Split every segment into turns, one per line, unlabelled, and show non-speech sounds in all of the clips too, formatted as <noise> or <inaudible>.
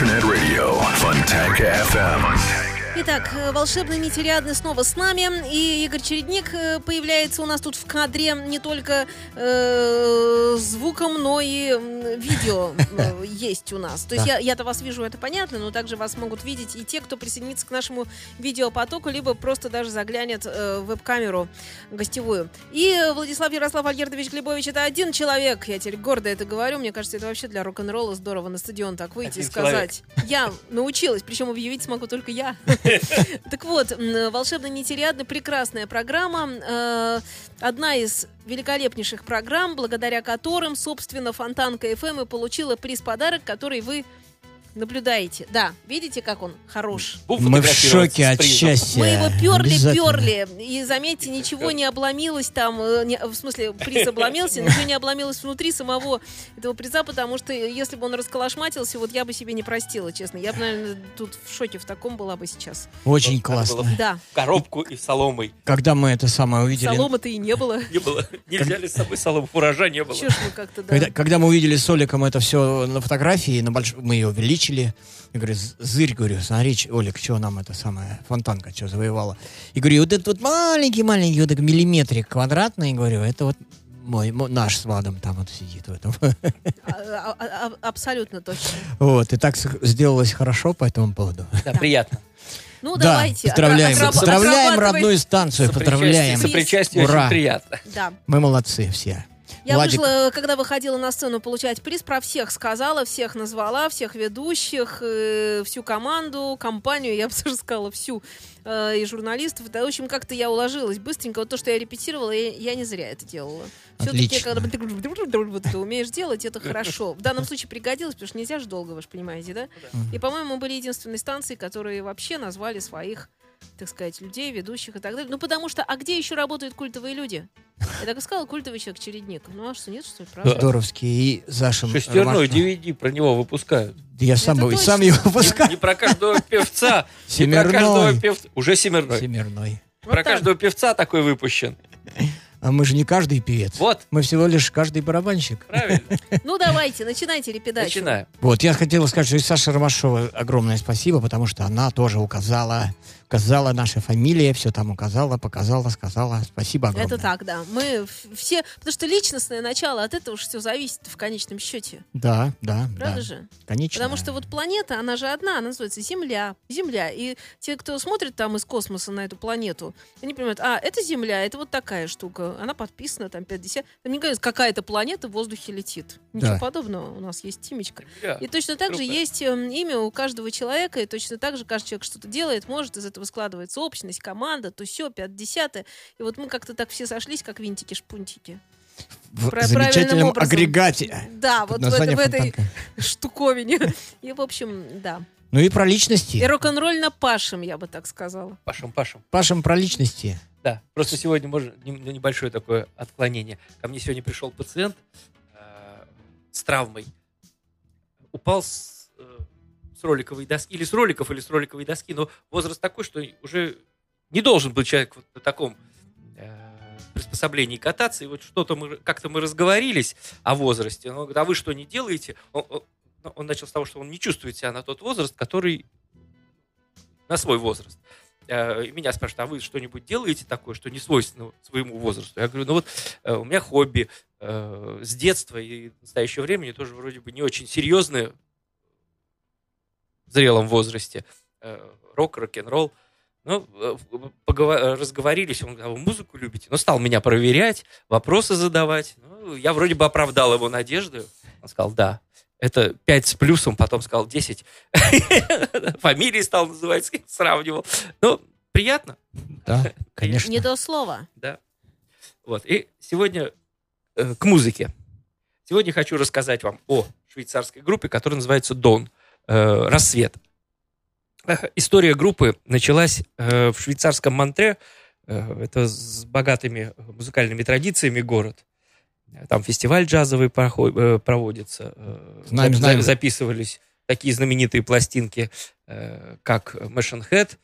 Internet Radio Fontanka FM.
Итак, э, волшебный нетериадный снова с нами. И Игорь Чередник э, появляется у нас тут в кадре не только э, звуком, но и видео э, <laughs> есть у нас. То есть я, я-то вас вижу, это понятно, но также вас могут видеть и те, кто присоединится к нашему видеопотоку, либо просто даже заглянет э, в веб-камеру гостевую. И э, Владислав Ярослав Альгердович Глебович это один человек. Я теперь гордо это говорю. Мне кажется, это вообще для рок-н-ролла здорово на стадион так выйти и
Один
сказать. Я научилась, причем объявить смогу только я. <laughs> Так вот, волшебно нетериадно прекрасная программа. Одна из великолепнейших программ, благодаря которым, собственно, Фонтанка FM и получила приз-подарок, который вы наблюдаете. Да, видите, как он хорош?
Мы в шоке от счастья.
Мы его перли, перли. И заметьте, ничего не обломилось там. э, не- в смысле, приз обломился, <laughs> ничего не обломилось внутри самого этого приза, потому что если бы он расколошматился, вот я бы себе не простила, честно. Я бы, наверное, тут в шоке в таком была бы сейчас.
Очень
Надо
классно.
Да,
Коробку и соломой.
Когда мы это самое увидели...
соломы-то и не было.
Не было. Не взяли с собой солому. Фуража не было.
Ж мы как-то, да.
Когда, мы увидели с Оликом это все на фотографии, мы ее увеличили. Я говорю, «З- зырь, говорю, смотри, Олик, что нам это самое, фонтанка, что завоевала. И говорю, вот этот вот маленький-маленький вот этот миллиметрик квадратный, говорю, это вот мой, мо- наш с Владом там вот сидит в этом.
А- а- а- абсолютно точно.
Вот, и так сделалось хорошо по этому поводу.
Да, приятно.
Ну,
Да,
давайте.
поздравляем,
отраб-
поздравляем родную станцию, поздравляем.
Сопричастие
Ура.
очень приятно.
Да.
Мы молодцы все.
Я
Владик.
вышла, когда выходила на сцену получать приз, про всех сказала, всех назвала, всех ведущих, э, всю команду, компанию, я бы <laughs> даже сказала, всю, э, и журналистов. Да, в общем, как-то я уложилась быстренько. Вот то, что я репетировала, я, я не зря это делала. Все-таки, когда ты <laughs> вот это умеешь делать, это хорошо. В данном случае пригодилось, потому что нельзя же долго, вы же понимаете, да? И, по-моему, мы были единственной станцией, которые вообще назвали своих так сказать, людей, ведущих и так далее. Ну, потому что, а где еще работают культовые люди? Я так и сказала, культовый человек, чередник. Ну, а что, нет, что ли, правда?
Здоровский и Зашим.
Шестерной
Ромашко.
DVD про него выпускают.
Я сам,
точно.
сам его выпускаю.
не про каждого певца. Не про
Семерной.
каждого певца. Уже семерной.
Семерной.
Вот
Про
так.
каждого певца такой выпущен.
А мы же не каждый певец.
Вот,
Мы всего лишь каждый барабанщик.
правильно. <laughs>
Ну, давайте, начинайте репедачу.
Начинаем.
Вот, я хотел сказать, что и Саше Ромашова огромное спасибо, потому что она тоже указала, указала наша фамилия, все там указала, показала, сказала. Спасибо огромное.
Это так, да. Мы все... Потому что личностное начало, от этого же все зависит в конечном счете.
Да, да,
Правда
да.
же?
Конечно.
Потому что вот планета, она же одна, она называется Земля. Земля. И те, кто смотрит там из космоса на эту планету, они понимают, а, это Земля, это вот такая штука. Она подписана, там 50. Там не говорят, какая-то планета в воздухе летит. Ничего
Да.
подобного. У нас есть Тимечка.
Да.
И точно так же
круто.
есть эм, имя у каждого человека, и точно так же каждый человек что-то делает, может, из этого складывается общность, команда, то все, 50 И вот мы как-то так все сошлись, как винтики-шпунтики.
в
Про-
замечательном
образом.
агрегате.
Да, вот в, это- в этой штуковине. <laughs> И, в общем, да.
Ну и про личности.
И рок-н-роль на пашем, я бы так сказала.
Пашем, Пашем.
Пашем про личности.
Да, просто сегодня может не- ну, небольшое такое отклонение. Ко мне сегодня пришел пациент э, с травмой. Упал с, э, с роликовой доски, или с роликов, или с роликовой доски, но возраст такой, что уже не должен был человек вот на таком э, приспособлении кататься. И вот что-то мы, как-то мы разговорились о возрасте. Он говорит, а вы что не делаете? Он, он- он начал с того, что он не чувствует себя на тот возраст, который на свой возраст. Э, и меня спрашивают, а вы что-нибудь делаете такое, что не свойственно своему возрасту? Я говорю, ну вот э, у меня хобби с детства и в настоящее время тоже вроде бы не очень серьезные в зрелом возрасте. Э, рок, рок-н-ролл. Ну, э, погова- разговорились, он говорит, а вы музыку любите? Ну, стал меня проверять, вопросы задавать. Ну, я вроде бы оправдал его надежды. Он сказал, да, это 5 с плюсом, потом сказал 10. <laughs> Фамилии стал называть, с кем сравнивал. Ну, приятно,
Да, <laughs> конечно.
Не до слова.
да. Вот. И сегодня э, к музыке. Сегодня хочу рассказать вам о швейцарской группе, которая называется Дон. Э, Рассвет. Э, История группы началась э, в швейцарском Монтре. Э, Это с богатыми музыкальными традициями город. Там фестиваль джазовый проход- проводится.
Знаем, знаем.
Записывались такие знаменитые пластинки, как Machine Head.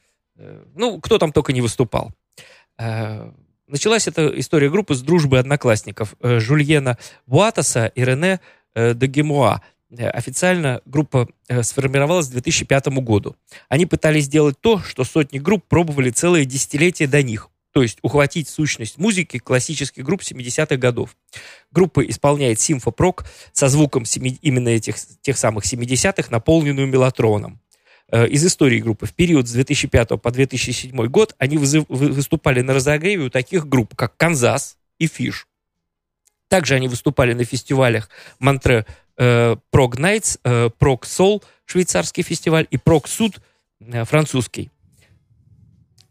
Ну, кто там только не выступал. Началась эта история группы с дружбы одноклассников Жульена Буатаса и Рене де Гемуа. Э, Официально группа э, сформировалась к 2005 году. Они пытались сделать то, что сотни групп пробовали целые десятилетия до них, то есть ухватить сущность музыки классических групп 70-х годов. Группа исполняет симфопрок со звуком семи- именно этих тех самых 70-х, наполненную мелатроном. Э, Из истории группы в период с 2005 по 2007 год они выступали на разогреве у таких групп, как «Канзас» и «Фиш». Также они выступали на фестивалях Монтре э, Прог Найтс, э, Прог Сол, швейцарский фестиваль, и Прог Суд, э, французский.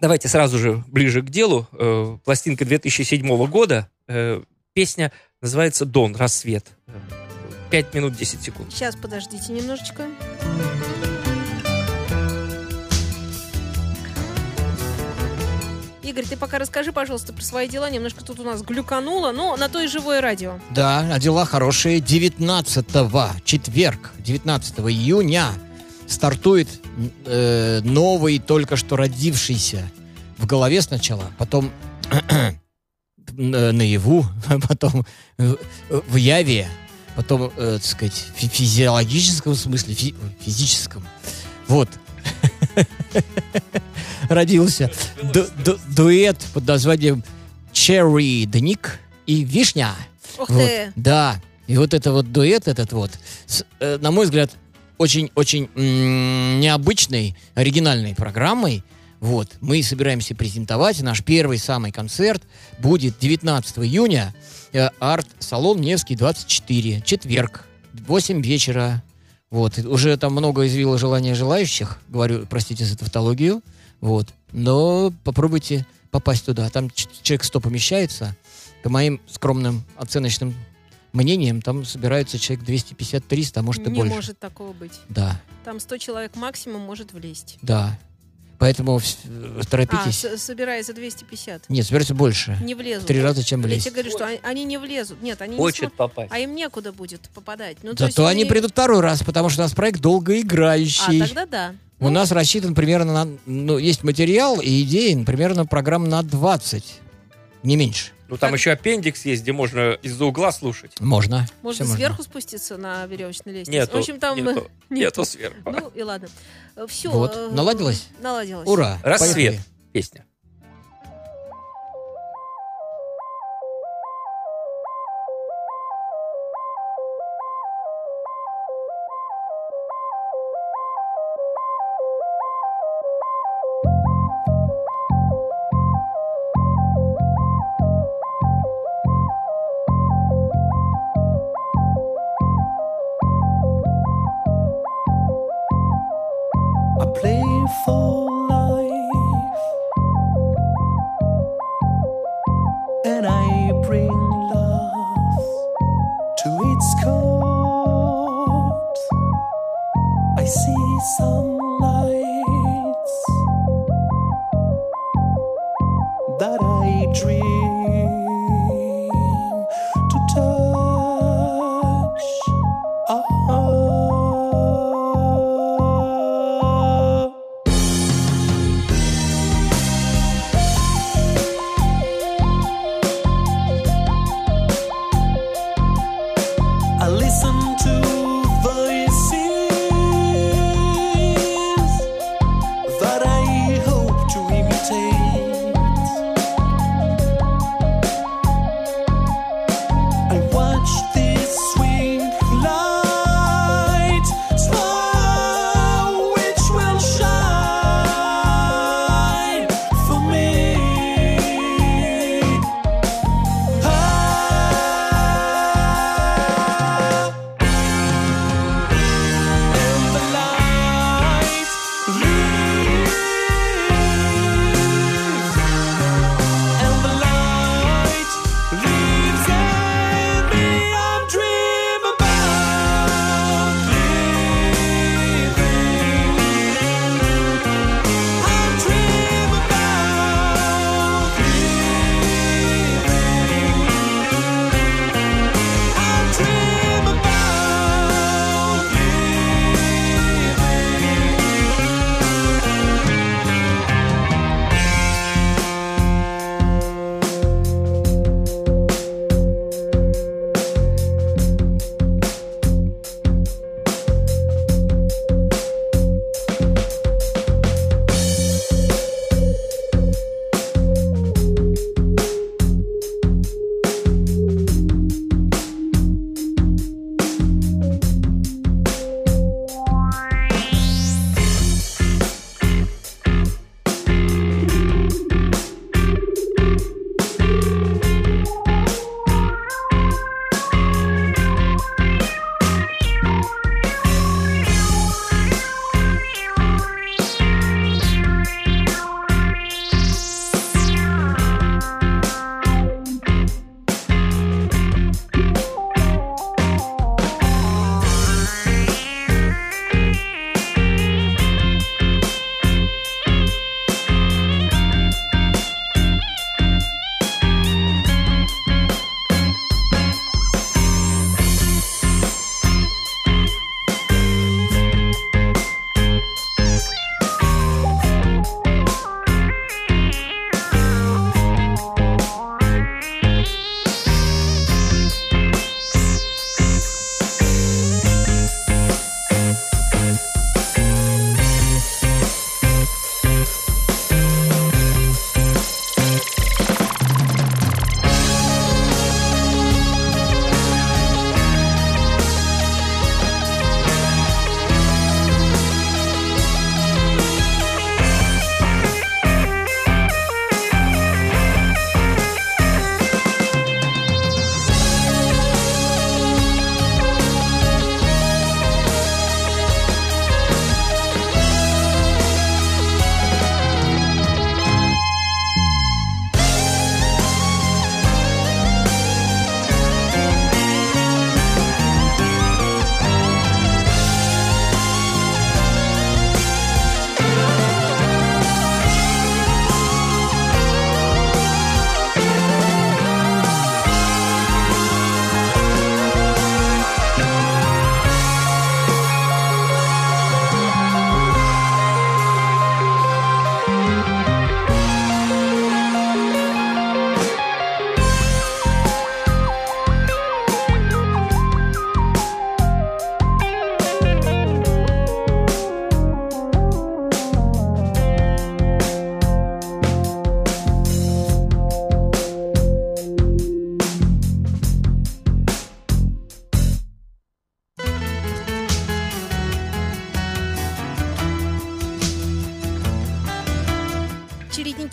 Давайте сразу же ближе к делу. Э, пластинка 2007 года. Песня называется «Дон. Рассвет». Э, 5 минут 10 секунд.
Сейчас, подождите немножечко. Игорь, ты пока расскажи, пожалуйста, про свои дела. Немножко тут у нас глюкануло, но на то и живое радио.
Да, а дела хорошие. 19-го, четверг, 19 июня стартует э, новый, только что родившийся в голове сначала, потом <clears throat> на- наяву, <laughs> потом в, яве, потом, э, так сказать, в фи- физиологическом смысле, фи- физическом. Вот. <laughs> Родился ду- ду- дуэт под названием Cherry Дник и Вишня.
Ух
Вот,
ты!
Да. И вот это вот дуэт этот вот, с, э, на мой взгляд, очень-очень необычной, оригинальной программой. Вот. Мы собираемся презентовать. Наш первый самый концерт будет 19 июня. Э, Арт-салон Невский 24. Четверг. 8 вечера. Вот. Уже там много извило желания желающих. Говорю, простите за тавтологию. Вот. Но попробуйте попасть туда. Там человек 100 помещается. По моим скромным оценочным мнениям, там собирается человек 250-300, а может и
Не
больше.
может такого быть.
Да,
Там 100 человек максимум может влезть.
да. Поэтому э,
А,
торопитесь.
с- собирается 250.
Нет, собирается больше.
Не влезут.
три раза, чем
Я
влезть.
тебе говорю, что они, они не влезут. Нет, они не
Хочет
смогут.
попасть.
А им некуда будет попадать. Ну, то есть
Зато они придут второй раз, потому что у нас проект
А,
долгоиграющий.
тогда да.
У нас рассчитан примерно на... Ну, есть материал и идеи, примерно программ на 20. Не меньше.
Ну, там
Как-
еще аппендикс есть, где можно из-за угла слушать.
Можно.
Можно
Всё
сверху спуститься на веревочной лестнице.
Нету,
В общем, там...
нету, <laughs>
э,
нету сверху.
Ну и ладно. Все.
Вот. Наладилось?
Наладилось.
Ура!
Рассвет.
Поехали.
Песня.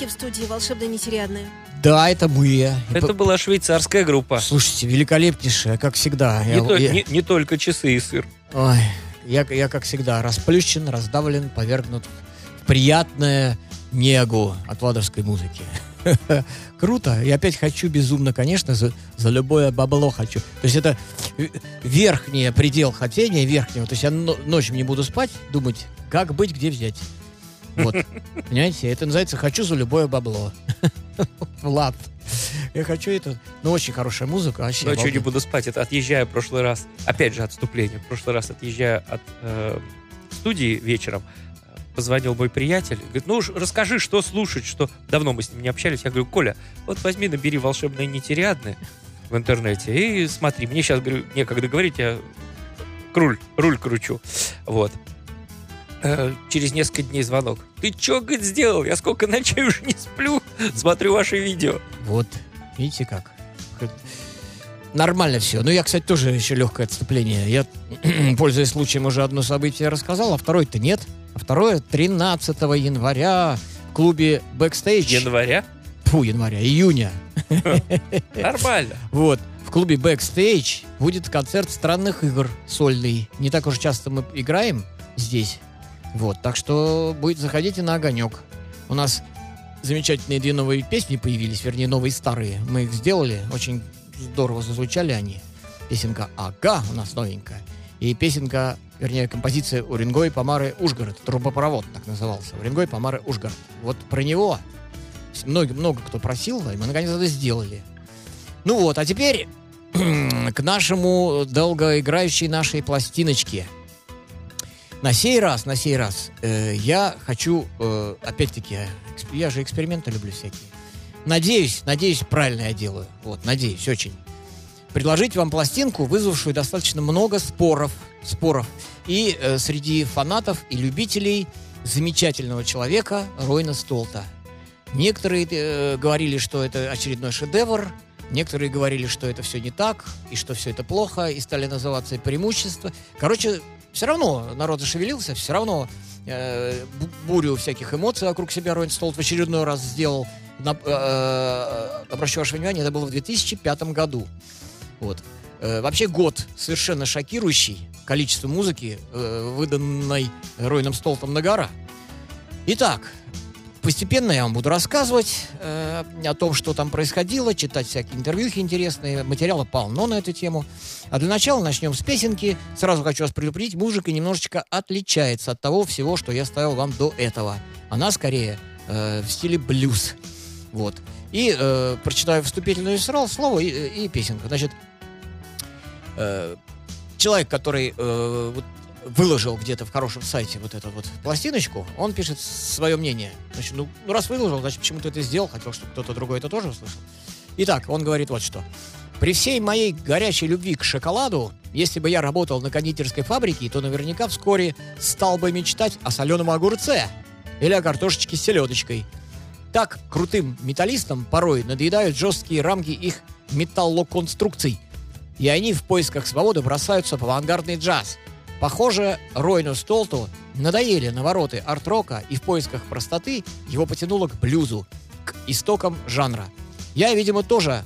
В студии волшебной нетериадной.
Да, это мы.
Это была швейцарская группа.
Слушайте, великолепнейшая, как всегда.
Не,
Я-
то-
я-
не- не только часы и сыр.
Ой, я, я, как всегда, расплющен, раздавлен, повергнут в приятное негу от ладовской музыки. <laughs> Круто. И опять хочу безумно, конечно, за, за любое бабло хочу. То есть это верхний предел хотения, верхнего. То есть я но- ночью не буду спать, думать, как быть, где взять. Вот. Понимаете? Это называется «хочу за любое бабло». <laughs> Влад. Я хочу это. Ну, очень хорошая музыка. Вообще,
Ночью не
обалденно.
буду спать. Это отъезжая в прошлый раз. Опять же, отступление. В прошлый раз отъезжая от э, студии вечером, э, позвонил мой приятель. Говорит, ну уж расскажи, что слушать, что... Давно мы с ним не общались. Я говорю, Коля, вот возьми, набери волшебные нетериадные в интернете и смотри. Мне сейчас, говорю, некогда говорить, я руль, руль кручу. Вот. Э, Через несколько дней звонок. Ты что, говорит, сделал? Я сколько ночей уже не сплю, смотрю ваши видео.
Вот, видите как. Как- Нормально все. Ну, я, кстати, тоже еще легкое отступление. Я, <clears throat> пользуясь случаем, уже одно событие рассказал, а второе-то нет. А второе 13 января в клубе Backstage.
Января?
Фу, января, июня. <laughs>
Нормально.
Вот. В клубе Backstage будет концерт странных игр сольный. Не так уж часто мы играем здесь. Вот. Так что будет, заходите на огонек. У нас замечательные две новые песни появились, вернее, новые старые. Мы их сделали, очень здорово зазвучали они. Песенка «Ага» у нас новенькая. И песенка, вернее, композиция Уренгой Помары Ужгород. Трубопровод так назывался. Уренгой Помары Ужгород. Вот про него много, много кто просил, и мы наконец это сделали. Ну вот, а теперь <clears throat> к нашему долгоиграющей нашей пластиночке. На сей раз, на сей раз, э, я хочу, э, опять-таки, я же эксперименты люблю всякие. Надеюсь, надеюсь, правильно я делаю. Вот, надеюсь, очень. Предложить вам пластинку, вызвавшую достаточно много споров, споров. И э, среди фанатов и любителей замечательного человека Ройна Столта. Некоторые э, говорили, что это очередной шедевр, некоторые говорили, что это все не так, и что все это плохо, и стали называться преимущества. Короче, все равно народ зашевелился, все равно э, бу- бурю всяких эмоций вокруг себя Ройн Столт в очередной раз сделал. На- э, обращу ваше внимание, это было в 2005 году. Вот. Э, вообще год совершенно шокирующий количество музыки, э, выданной Ройном Столтом на гора. Итак, постепенно я вам буду рассказывать э, о том, что там происходило, читать всякие интервьюхи интересные, материала полно на эту тему. А для начала начнем с песенки. Сразу хочу вас предупредить, музыка немножечко отличается от того всего, что я ставил вам до этого. Она скорее э, в стиле блюз. Вот. И э, прочитаю вступительное сра- слово и, и песенка. Значит, э, человек, который э, вот выложил где-то в хорошем сайте вот эту вот пластиночку, он пишет свое мнение. Значит, ну, ну, раз выложил, значит, почему ты это сделал, хотел, чтобы кто-то другой это тоже услышал. Итак, он говорит вот что. При всей моей горячей любви к шоколаду, если бы я работал на кондитерской фабрике, то наверняка вскоре стал бы мечтать о соленом огурце или о картошечке с селедочкой. Так крутым металлистам порой надоедают жесткие рамки их металлоконструкций, и они в поисках свободы бросаются в авангардный джаз. Похоже, Ройну Столту надоели навороты арт-рока, и в поисках простоты его потянуло к блюзу, к истокам жанра. Я, видимо, тоже,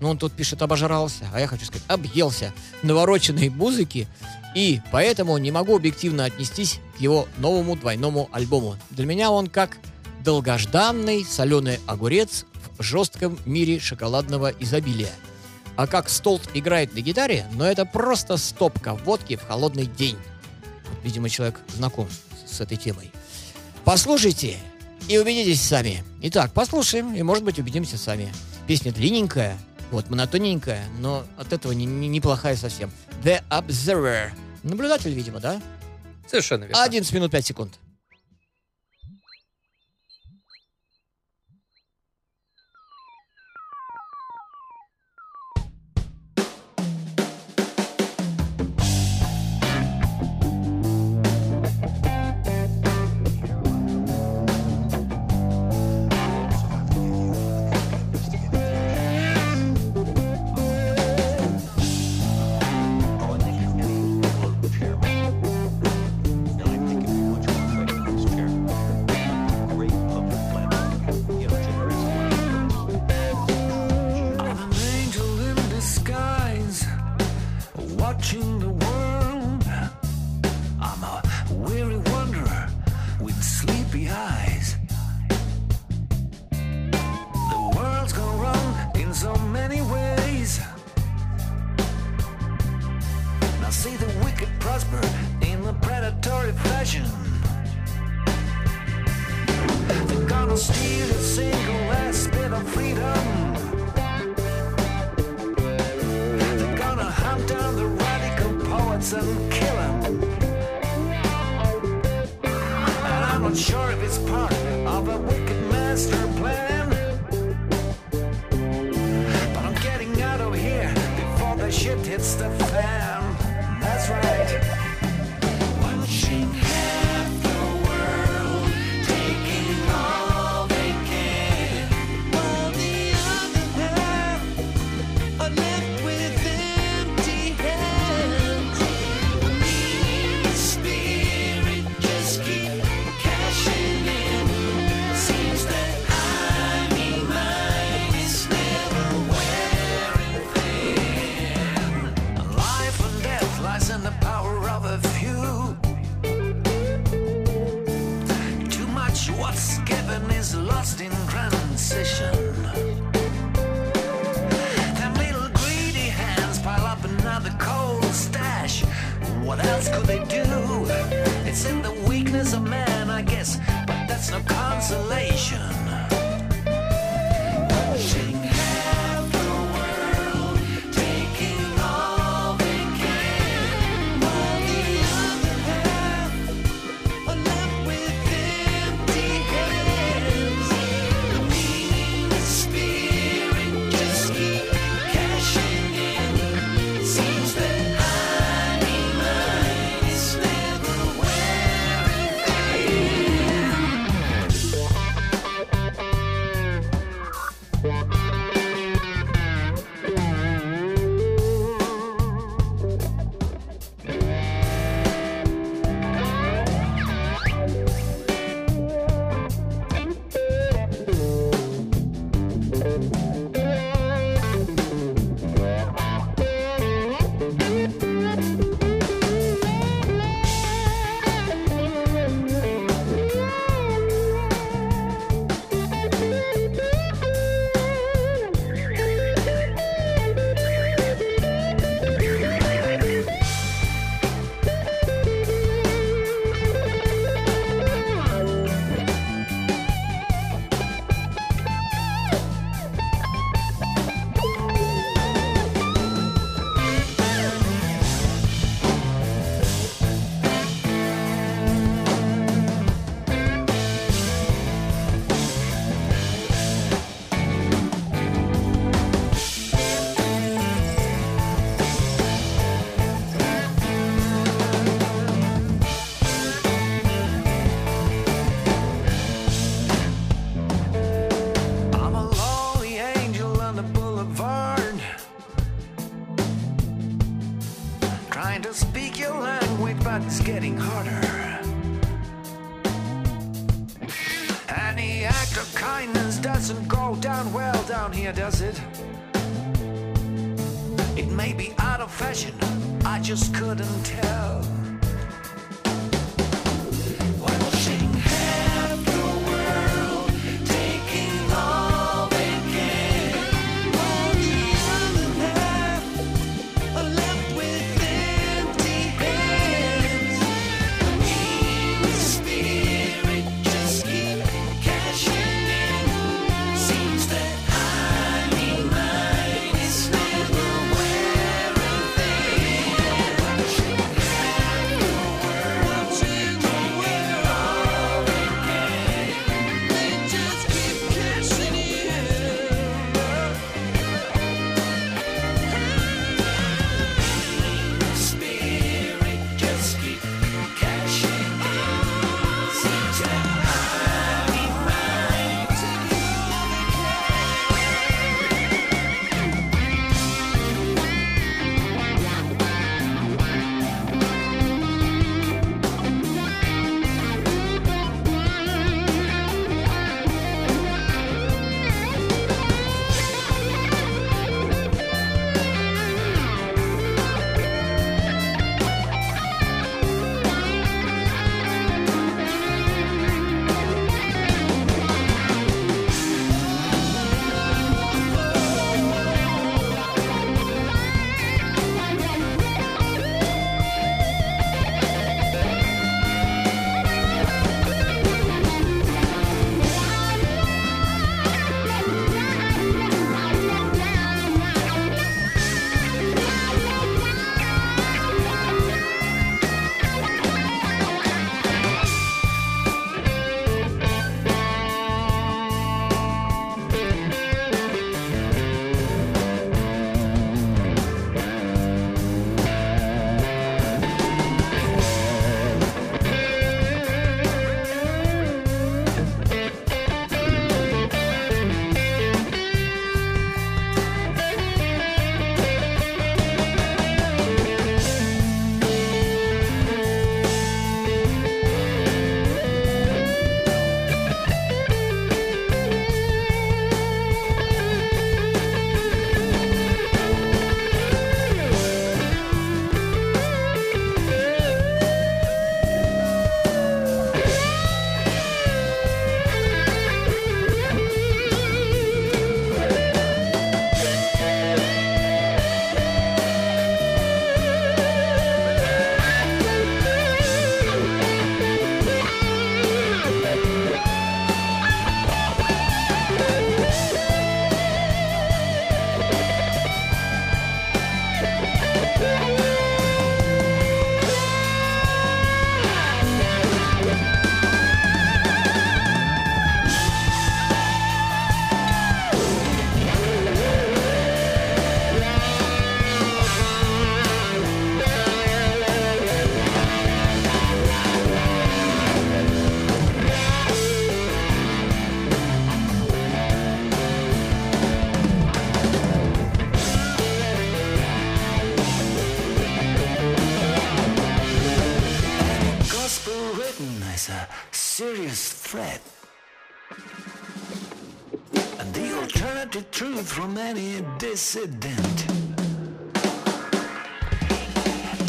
ну он тут пишет, обожрался, а я хочу сказать, объелся навороченной музыки, и поэтому не могу объективно отнестись к его новому двойному альбому. Для меня он как долгожданный соленый огурец в жестком мире шоколадного изобилия. А как Столт играет на гитаре, но это просто стопка водки в холодный день. Видимо, человек знаком с, с этой темой. Послушайте и убедитесь сами. Итак, послушаем и, может быть, убедимся сами. Песня длинненькая, вот, монотонненькая, но от этого не- не- неплохая совсем. The Observer. Наблюдатель, видимо, да?
Совершенно верно.
11 минут 5 секунд.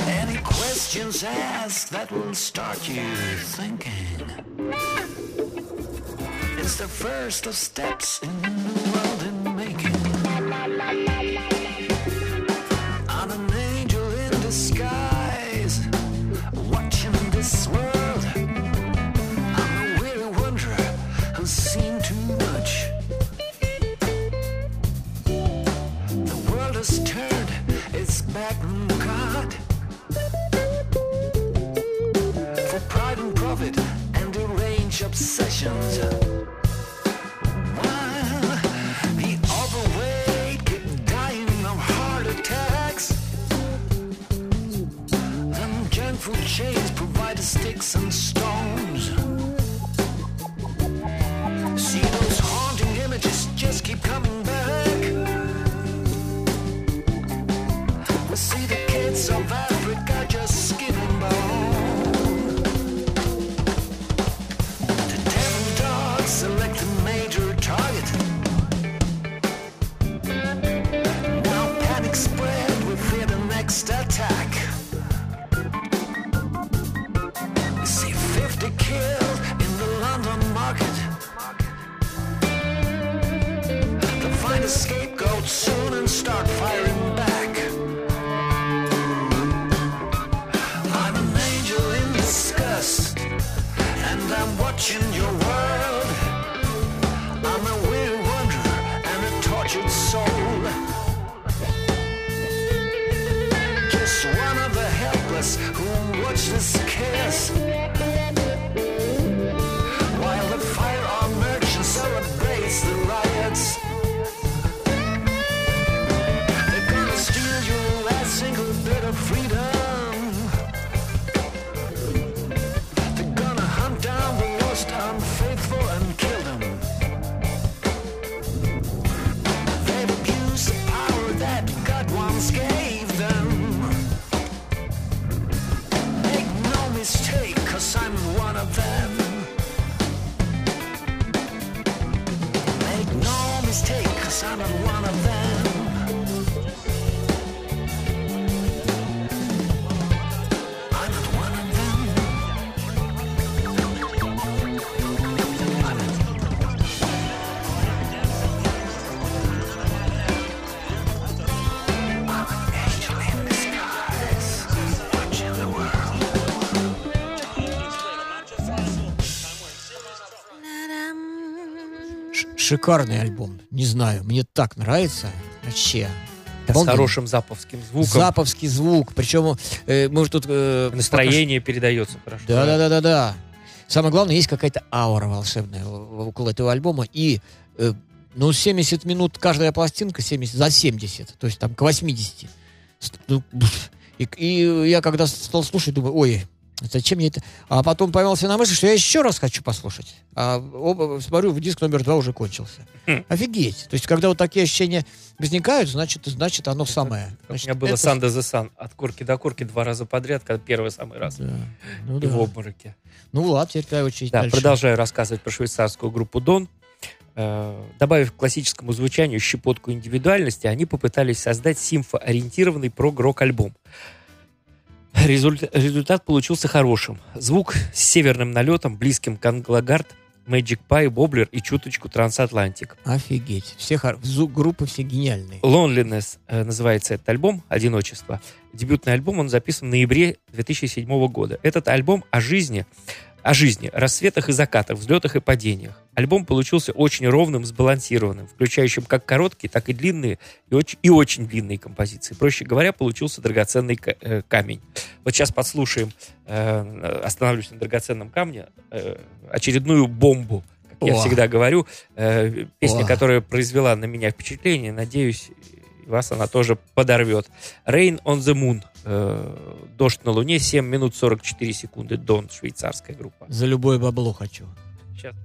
Any questions asked that will start you thinking. It's the first of steps in Card for pride and profit and deranged range obsessions. Cause I'm not one of them.
Шикарный альбом. Не знаю, мне так нравится. Вообще.
С
Обалденно.
хорошим заповским звуком.
Заповский звук. Причем, э, мы же тут... э,
Настроение передается хорошо.
Да, да, да, да, да. Самое главное, есть какая-то аура волшебная около этого альбома. И, э, ну, 70 минут каждая пластинка, 70, за 70, то есть там к 80. Ст- ну, и, и я когда стал слушать, думаю, ой, зачем мне это? А потом поймался на мысли, что я еще раз хочу послушать. А оба, смотрю, диск номер два уже кончился.
Хм.
Офигеть. То есть, когда вот такие ощущения возникают, значит, значит оно самое.
У
Значит,
меня было
это-
Sun the Sun от корки до корки два раза подряд, когда первый самый раз.
Да. Ну,
И
да.
в обмороке.
ну ладно, теперь твоя очередь
Да,
дальше.
продолжаю рассказывать про швейцарскую группу Дон. Э, Добавив к классическому звучанию щепотку индивидуальности, они попытались создать симфоориентированный прог-рок-альбом. Результ- результат получился хорошим. Звук с северным налетом, близким к Англагард, Magic Pie, Боблер и чуточку Трансатлантик.
Офигеть. Все хор- группы все гениальные.
Loneliness э, называется этот альбом, «Одиночество». Дебютный альбом, он записан в ноябре 2007 года. Этот альбом о жизни, о жизни, рассветах и закатах, взлетах и падениях. Альбом получился очень ровным, сбалансированным, включающим как короткие, так и длинные и очень, и очень длинные композиции. Проще говоря, получился драгоценный э, камень. Вот сейчас подслушаем, э, остановлюсь на драгоценном камне, э, очередную бомбу, как я
О.
всегда говорю, э, песня,
О.
которая произвела на меня впечатление, надеюсь, вас она тоже подорвет. Rain on the Moon. э, Дождь на Луне. 7 минут 44 секунды. Дон, швейцарская группа.
За любое бабло хочу.
Сейчас.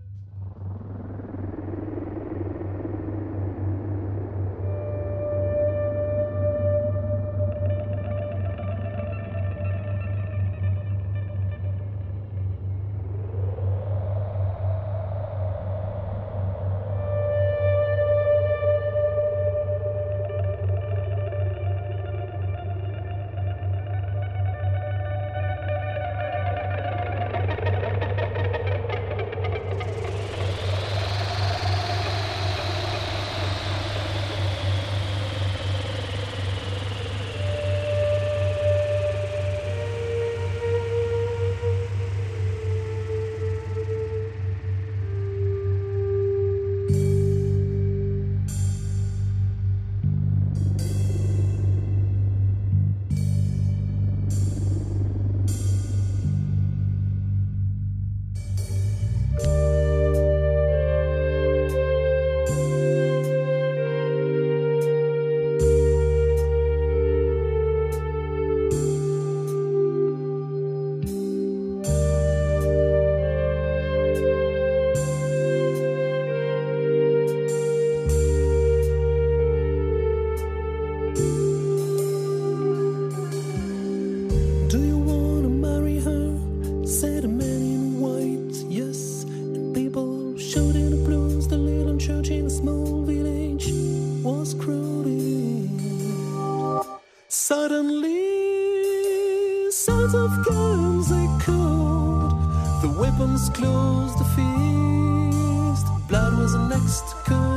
was crowded.
Suddenly, sounds of guns echoed. The weapons closed the feast. Blood was the next
code.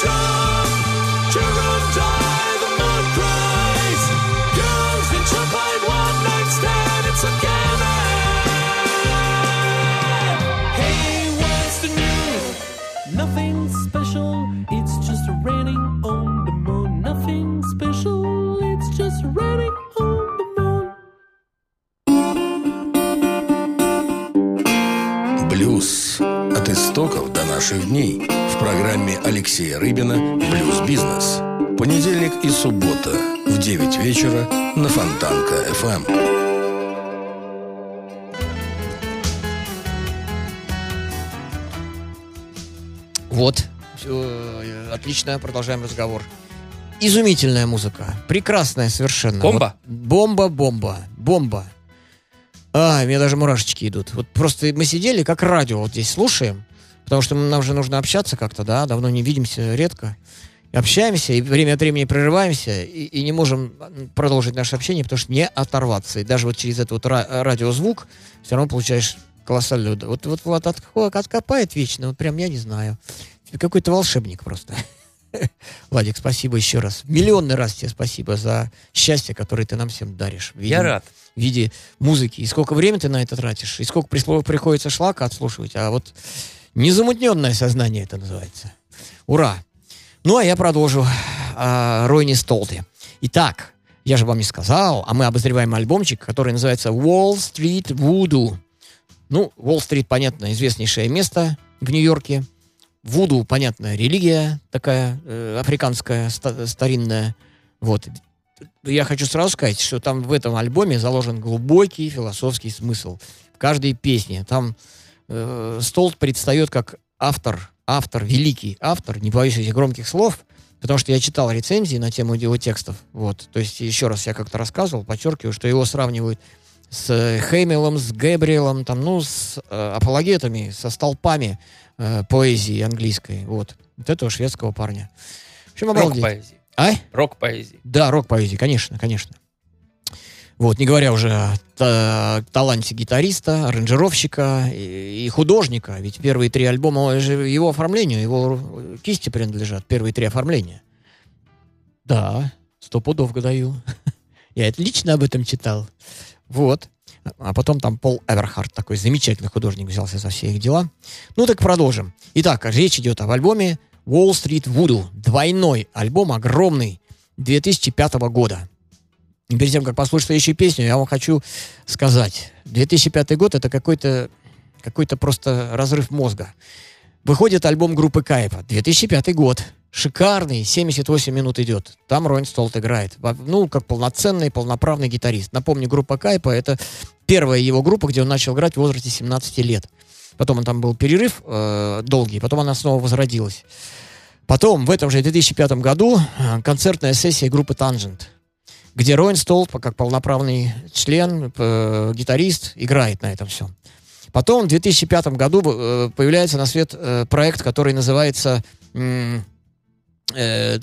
strong. run down. Алексея Рыбина «Блюз-бизнес». Понедельник и суббота в 9 вечера на Фонтанка Эм. ФМ.
Вот. Всё, э, отлично, продолжаем разговор. Изумительная музыка. Прекрасная совершенно.
Бомба?
Вот бомба, бомба, бомба. А, у меня даже мурашечки идут. Вот просто мы сидели, как радио вот здесь слушаем, потому что нам же нужно общаться как-то, да, давно не видимся, редко. Общаемся, и время от времени прерываемся, и, и не можем продолжить наше общение, потому что не оторваться. И даже вот через этот вот ра- радиозвук все равно получаешь колоссальную... Вот, вот, вот от, откопает вечно, вот прям я не знаю. Ты какой-то волшебник просто. <laughs> Владик, спасибо еще раз. Миллионный раз тебе спасибо за счастье, которое ты нам всем даришь. в виде-
Я рад.
В виде музыки. И сколько времени ты на это тратишь, и сколько приходится шлака отслушивать. А вот незамутненное сознание это называется. Ура! Ну, а я продолжу. А, Ройни Столты. Итак, я же вам не сказал, а мы обозреваем альбомчик, который называется Wall Street Voodoo. Ну, Уолл-стрит, понятно, известнейшее место в Нью-Йорке. Вуду, понятно, религия такая э, африканская, ста- старинная. Вот. Я хочу сразу сказать, что там в этом альбоме заложен глубокий философский смысл. В каждой песне там э, Столт предстает как автор, автор, великий автор, не боюсь этих громких слов, потому что я читал рецензии на тему его текстов. Вот. То есть, еще раз я как-то рассказывал, подчеркиваю, что его сравнивают с э, Хеймелом, с Гэбриэлом, там, ну, с э, апологетами, со столпами э, поэзии английской. Вот. Вот этого шведского парня. В общем, обалдеть.
Рок-поэзии.
А?
Рок-поэзии.
Да, рок-поэзии, конечно, конечно. Вот, не говоря уже о та- таланте гитариста, аранжировщика и, и художника. Ведь первые три альбома же его оформлению, его кисти принадлежат. Первые три оформления. Да, сто пудов даю. <laughs> Я это лично об этом читал. Вот. А потом там Пол Эверхарт, такой замечательный художник, взялся за все их дела. Ну так продолжим. Итак, речь идет об альбоме Wall Street Voodoo. Двойной альбом, огромный, 2005 года. Перед тем, как послушать следующую песню, я вам хочу сказать. 2005 год — это какой-то какой-то просто разрыв мозга. Выходит альбом группы Кайпа. 2005 год. Шикарный, 78 минут идет. Там Ройн Столт играет. Ну, как полноценный, полноправный гитарист. Напомню, группа Кайпа — это первая его группа, где он начал играть в возрасте 17 лет. Потом он там был перерыв э, долгий, потом она снова возродилась. Потом, в этом же 2005 году, э, концертная сессия группы Tangent, где Ройне Столт, как полноправный член, э, гитарист, играет на этом всем. Потом в 2005 году э, появляется на свет э, проект, который называется э,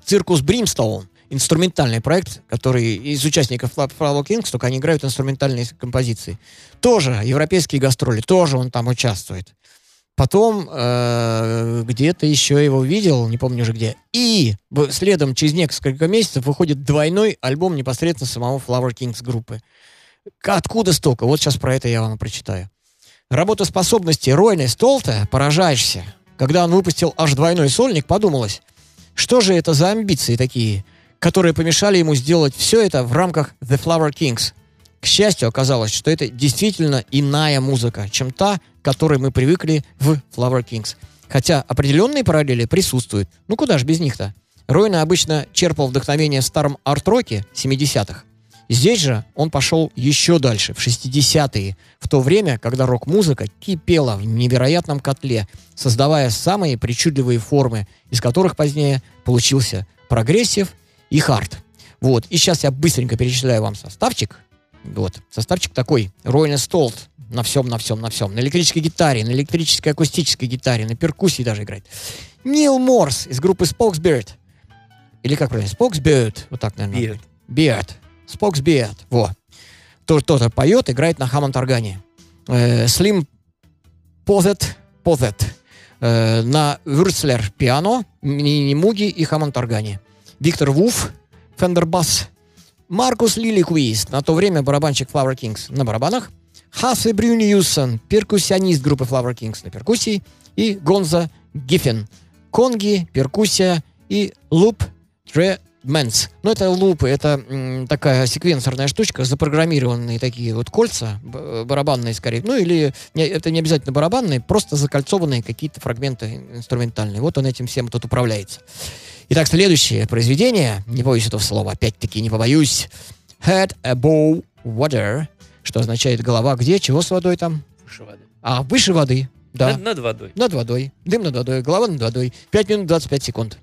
«Circus Brimstone». Инструментальный проект, который из участников Flower Kings, только они играют инструментальные композиции. Тоже европейские гастроли, тоже он там участвует. Потом э, где-то еще его видел, не помню уже где. И следом через несколько месяцев выходит двойной альбом непосредственно самого Flower Kings группы. Откуда столько? Вот сейчас про это я вам прочитаю. Работоспособности Ройна Столта поражаешься. Когда он выпустил аж двойной сольник, подумалось, что же это за амбиции такие, которые помешали ему сделать все это в рамках The Flower Kings. К счастью, оказалось, что это действительно иная музыка, чем та, которой мы привыкли в Flower Kings. Хотя определенные параллели присутствуют. Ну куда ж без них-то? Ройне обычно черпал вдохновение в старом арт-роке 70-х. Здесь же он пошел еще дальше, в 60-е, в то время, когда рок-музыка кипела в невероятном котле, создавая самые причудливые формы, из которых позднее получился прогрессив и хард. Вот, и сейчас я быстренько перечисляю вам составчик. Вот, составчик такой. Ройна Столт на всем, на всем, на всем. На электрической гитаре, на электрической акустической гитаре, на перкуссии даже играет. Нил Морс из группы Spokesbeard. Или как правильно? Spokesbeard. Вот так, наверное.
Beard.
Beard. Спокс Beard. Во. Тоже кто-то поет, играет на хаммонд-органе. Э, Слим Позет. Позет. Э, на Вюрцлер пиано, мини Муги и хаммонд-органе. Виктор Вуф. Фендер Бас. Маркус Лиликвист, на то время барабанщик Flower Kings на барабанах. Хасе Брюниюсон, перкуссионист группы Flower Kings на перкуссии. И Гонза Гиффин, конги, перкуссия и луп, Men's. Ну, это лупы, это м, такая секвенсорная штучка, запрограммированные такие вот кольца, барабанные скорее. Ну, или не- это не обязательно барабанные, просто закольцованные какие-то фрагменты инструментальные. Вот он этим всем тут управляется. Итак, следующее произведение, не боюсь этого слова, опять-таки не побоюсь. Head above water, что означает голова где, чего с водой там?
Выше воды.
А, выше воды, да.
Над, над водой.
Над водой. Дым над водой, голова над водой. 5 минут 25 секунд.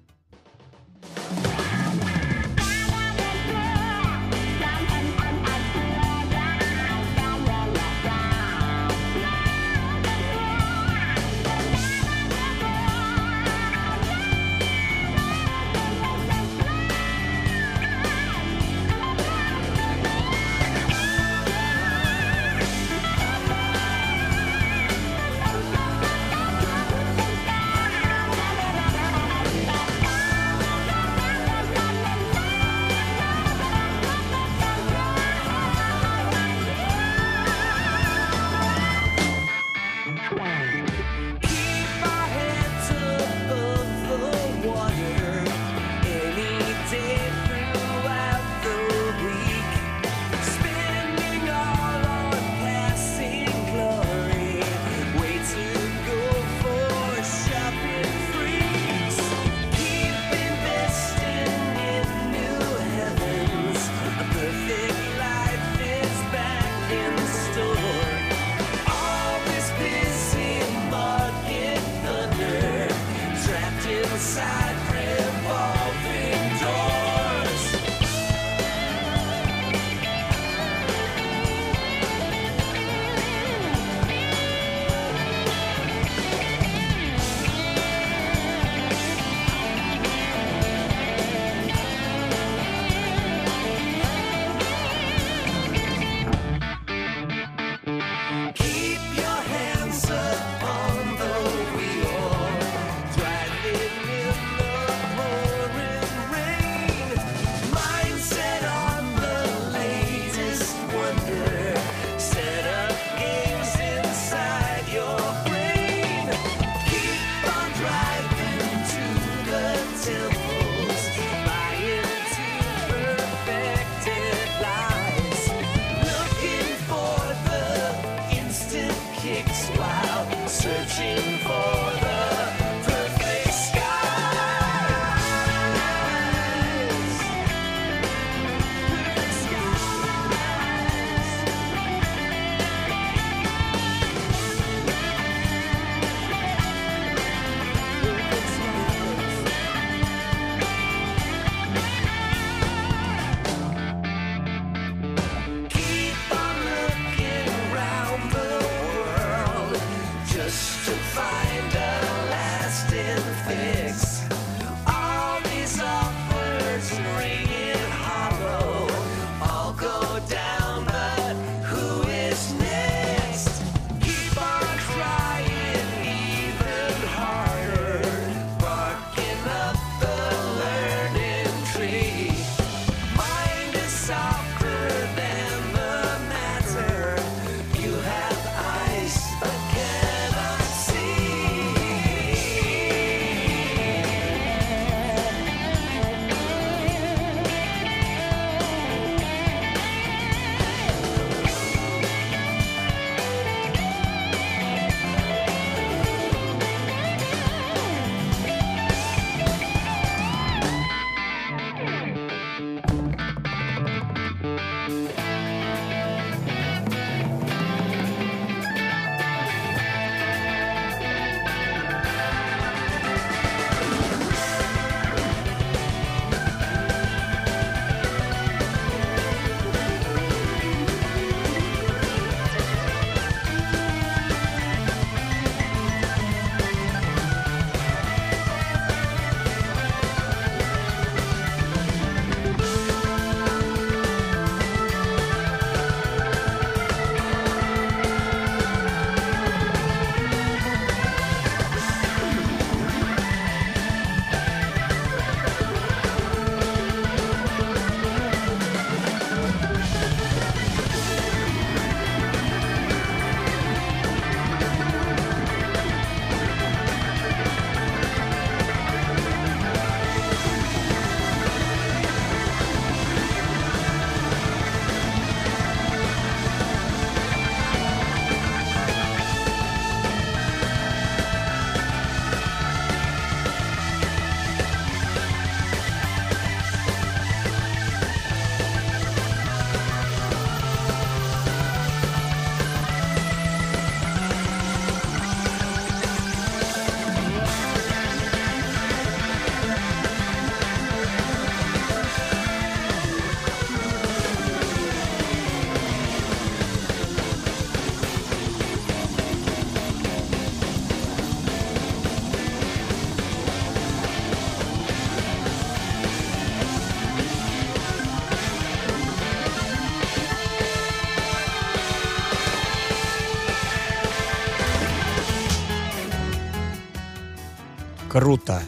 Круто.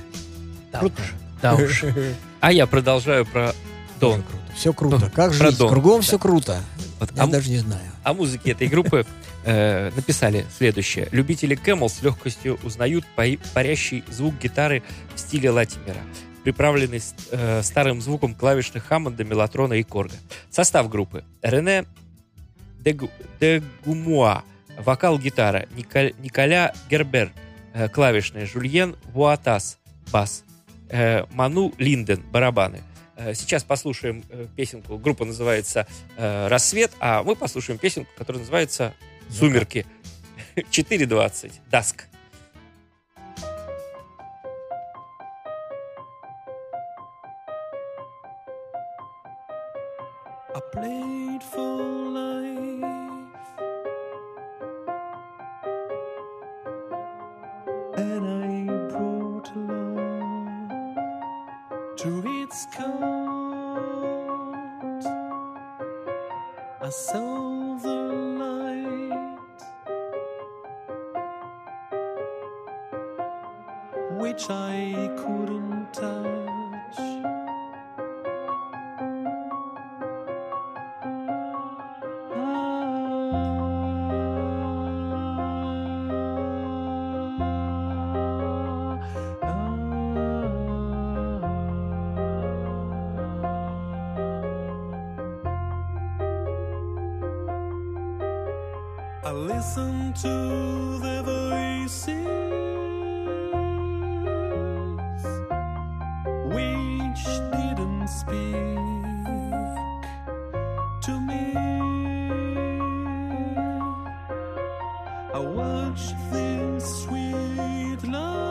Да
Круто.
уж, Да уж. А я продолжаю про Дон.
Круто. Все круто.
Ну,
Как?
Дон.
Кругом все круто.
Вот,
Я
а,
даже не знаю.
о музыке этой группы э, написали следующее. Любители Кэмл с легкостью узнают парящий звук гитары в стиле Латимера, приправленный э, старым звуком клавишных Хаммонда, Мелатрона и Корга. Состав группы. Рене Дегу- Дегумуа, вокал-гитара, Николя Гербер, клавишные, Жульен Вуатас, бас, э, Ману Линден, барабаны. Э, Сейчас послушаем э, песенку. Группа называется э, «Рассвет», а мы послушаем песенку, которая называется «Сумерки». <laughs> 4.20. Даск.
I watch this sweet light,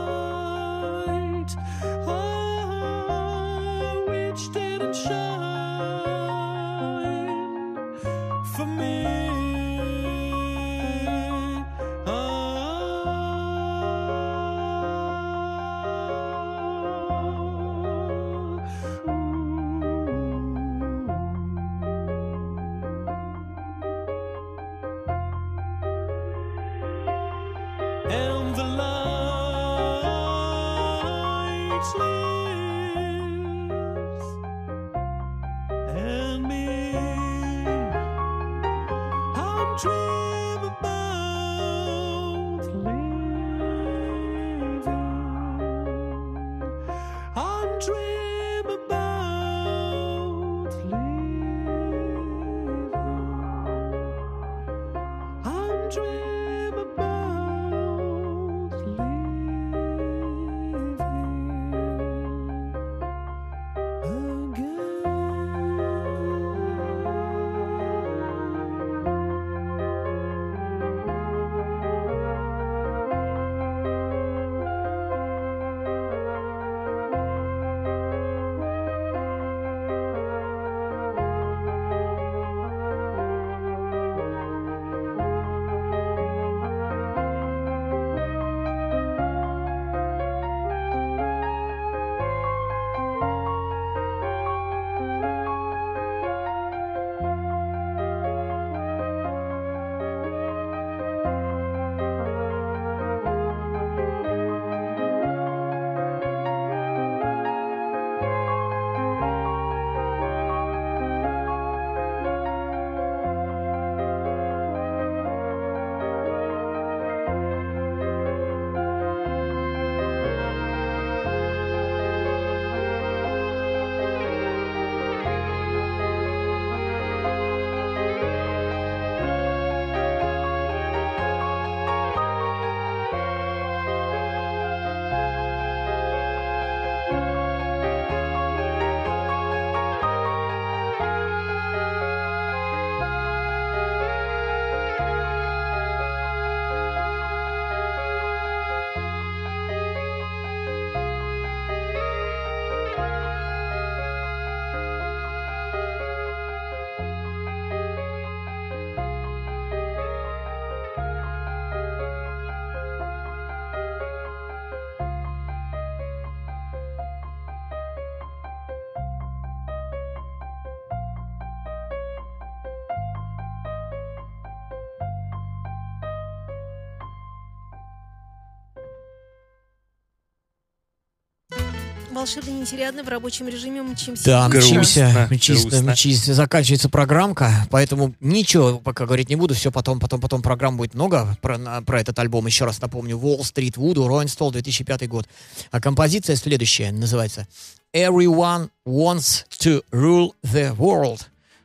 волшебный нетериадный в рабочем режиме мчимся.
Да,
Грустно,
мчимся, мчимся,
грустно.
мчимся. Заканчивается программка, поэтому ничего пока говорить не буду. Все потом, потом, потом программ будет много про, на- про этот альбом. Еще раз напомню. Wall Street Voodoo, Rolling Stone, 2005 год. А композиция следующая называется Everyone wants to rule the world.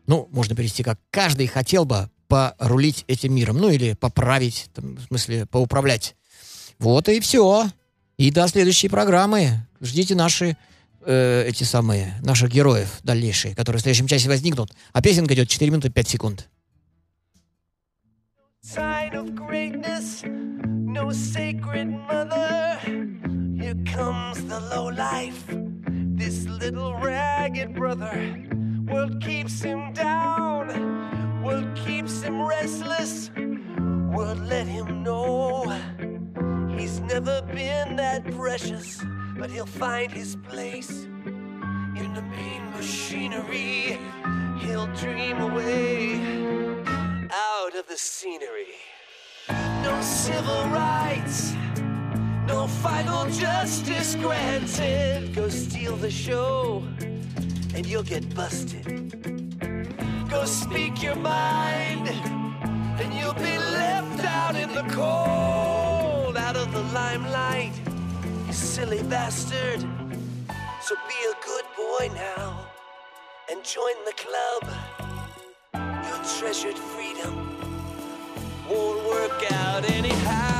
Ну, можно перевести как «каждый хотел бы порулить этим миром». Ну, или поправить, там, в смысле, поуправлять. Вот и все. И до следующей программы. Ждите наши э, эти самые, наших героев дальнейшие, которые в следующем часе возникнут. А песенка идет 4 минуты 5 секунд.
sign of greatness, no sacred mother. Here comes the low life, this little ragged brother. World keeps him down, world keeps him restless. World let him know never been that precious, but he'll find his place in the main machinery. He'll dream away out of the scenery. No civil rights, no final justice granted. Go steal the show, and you'll get busted. Go speak your mind, and you'll be left out in the cold, the limelight. You silly bastard. So be a good boy now and join the club. Your treasured freedom won't work out anyhow.